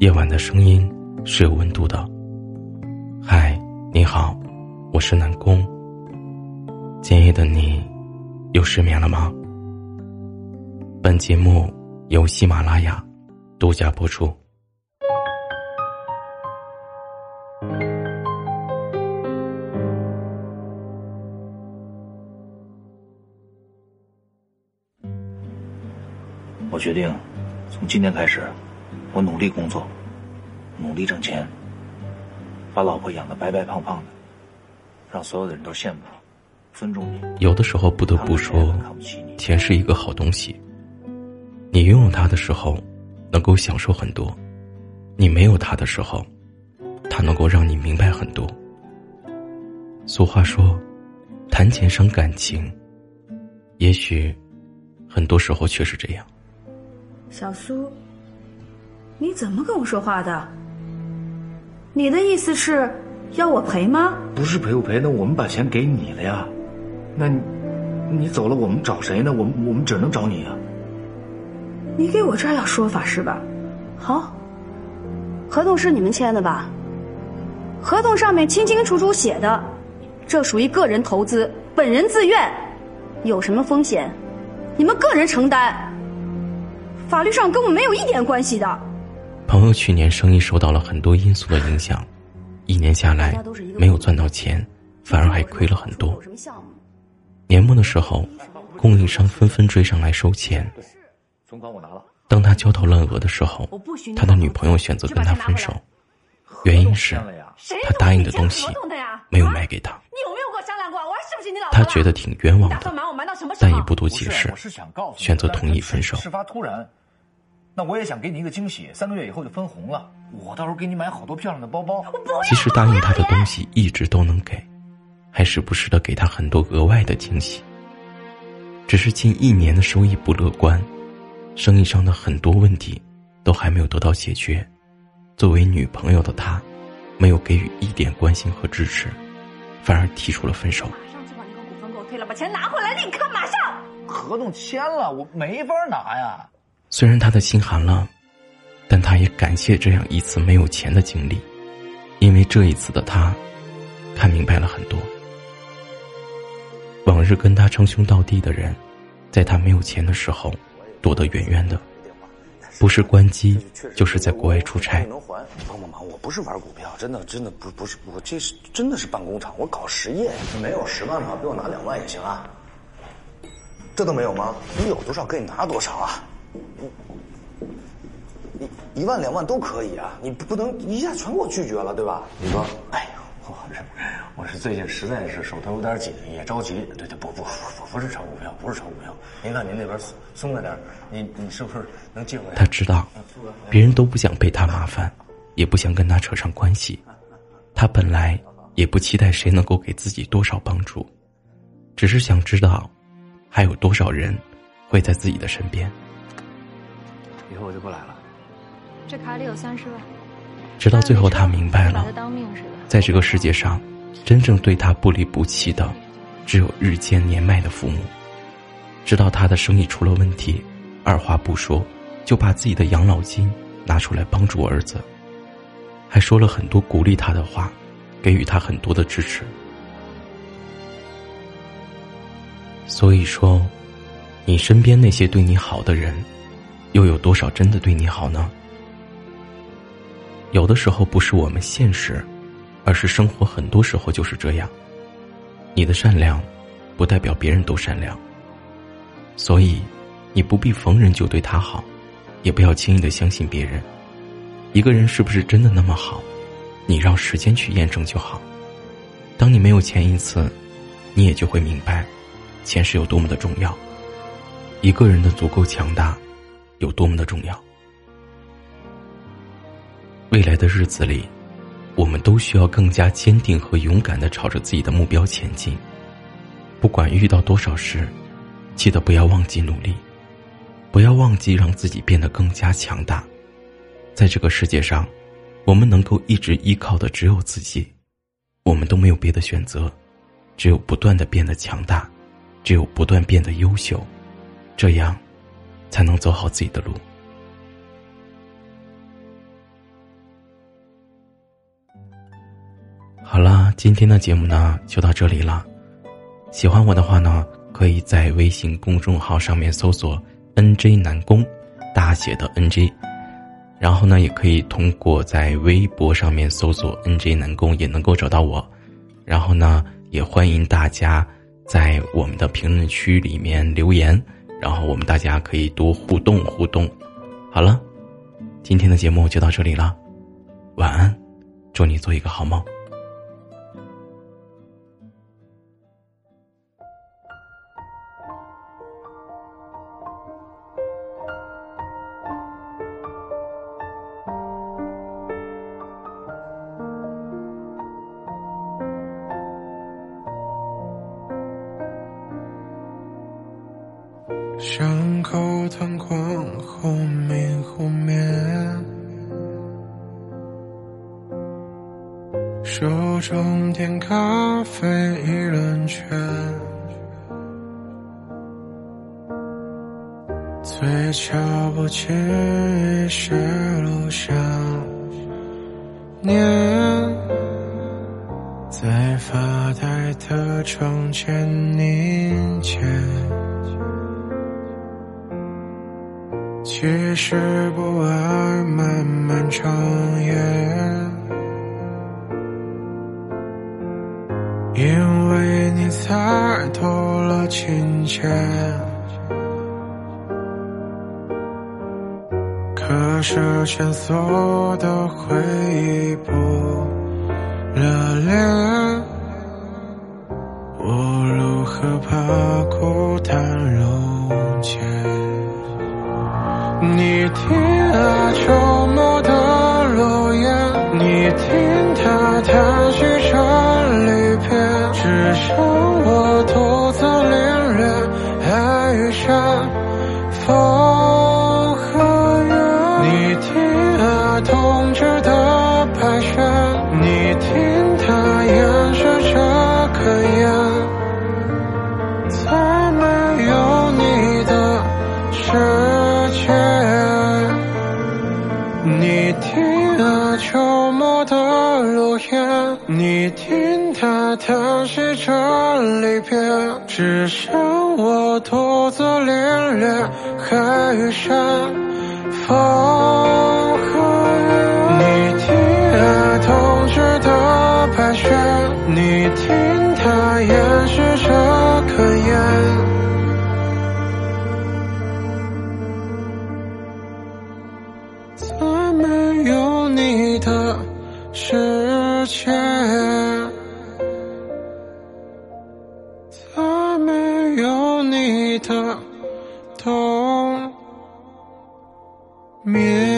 夜晚的声音是有温度的。嗨，你好，我是南宫。今夜的你又失眠了吗？本节目由喜马拉雅独家播出。我决定，从今天开始，我努力工作，努力挣钱，把老婆养得白白胖胖的，让所有的人都羡慕我，尊重你。有的时候不得不说，钱是一个好东西。你拥有它的时候，能够享受很多；你没有它的时候，它能够让你明白很多。俗话说，谈钱伤感情，也许很多时候确实这样。小苏，你怎么跟我说话的？你的意思是要我赔吗？不是赔不赔，那我们把钱给你了呀。那你你走了，我们找谁呢？我们我们只能找你啊。你给我这儿要说法是吧？好，合同是你们签的吧？合同上面清清楚楚写的，这属于个人投资，本人自愿，有什么风险，你们个人承担。法律上跟我没有一点关系的。朋友去年生意受到了很多因素的影响，一年下来没有赚到钱，反而还亏了很多。年末的时候，供应商纷纷追上来收钱。当他焦头烂额的时候，他的女朋友选择跟他分手，原因是他答应的东西没有卖给他。你有没有跟我商量过？我是不是你老他觉得挺冤枉的，但也不多解释，选择同意分手。事发突然。那我也想给你一个惊喜，三个月以后就分红了。我到时候给你买好多漂亮的包包。其实答应他的东西一直都能给，还时不时的给他很多额外的惊喜。只是近一年的收益不乐观，生意上的很多问题都还没有得到解决。作为女朋友的他，没有给予一点关心和支持，反而提出了分手。马上就把那个股份给我退了，把钱拿回来，立刻马上。合同签了，我没法拿呀。虽然他的心寒了，但他也感谢这样一次没有钱的经历，因为这一次的他，看明白了很多。往日跟他称兄道弟的人，在他没有钱的时候，躲得远远的，不是关机，就是在国外出差。能还？帮帮忙！我不是玩股票，真的，真的不不是，我这是真的是办工厂，我搞实业。没有十万吗？给我拿两万也行啊。这都没有吗？你有多少给你拿多少啊？一一万两万都可以啊，你不能一下全给我拒绝了，对吧？李哥，哎呦，我是我是最近实在是手头有点紧，也着急。对对，不不不不是炒股票，不是炒股票。您看您那边松了点，你你是不是能借回来？他知道，别人都不想被他麻烦，也不想跟他扯上关系。他本来也不期待谁能够给自己多少帮助，只是想知道，还有多少人会在自己的身边。以后我就不来了。这卡里有三十万。直到最后，他明白了，在这个世界上，真正对他不离不弃的，只有日渐年迈的父母。知道他的生意出了问题，二话不说，就把自己的养老金拿出来帮助儿子，还说了很多鼓励他的话，给予他很多的支持。所以说，你身边那些对你好的人。又有多少真的对你好呢？有的时候不是我们现实，而是生活很多时候就是这样。你的善良，不代表别人都善良。所以，你不必逢人就对他好，也不要轻易的相信别人。一个人是不是真的那么好，你让时间去验证就好。当你没有钱一次，你也就会明白，钱是有多么的重要。一个人的足够强大。有多么的重要？未来的日子里，我们都需要更加坚定和勇敢的朝着自己的目标前进。不管遇到多少事，记得不要忘记努力，不要忘记让自己变得更加强大。在这个世界上，我们能够一直依靠的只有自己，我们都没有别的选择，只有不断的变得强大，只有不断变得优秀，这样。才能走好自己的路。好啦，今天的节目呢就到这里了。喜欢我的话呢，可以在微信公众号上面搜索 “nj 南宫”，大写的 “nj”。然后呢，也可以通过在微博上面搜索 “nj 南宫”也能够找到我。然后呢，也欢迎大家在我们的评论区里面留言。然后我们大家可以多互动互动。好了，今天的节目就到这里了，晚安，祝你做一个好梦。口灯光忽明忽灭，手中点咖啡一轮圈，嘴角不经意泄露想念，在发呆的窗前凝结。其实不爱漫漫长夜，因为你猜透了情节。可是线索的回忆不热烈，我如何把孤单溶解？你听啊，秋末的落叶，你听它叹息着离别，只剩我独自领略爱与山，风和月。你听啊，冬至的白雪，你听听他叹息着离别，只剩我独自领略海与山，风和月。你听啊，冬至的白雪，你听他掩饰着哽咽。在没有你的冬眠。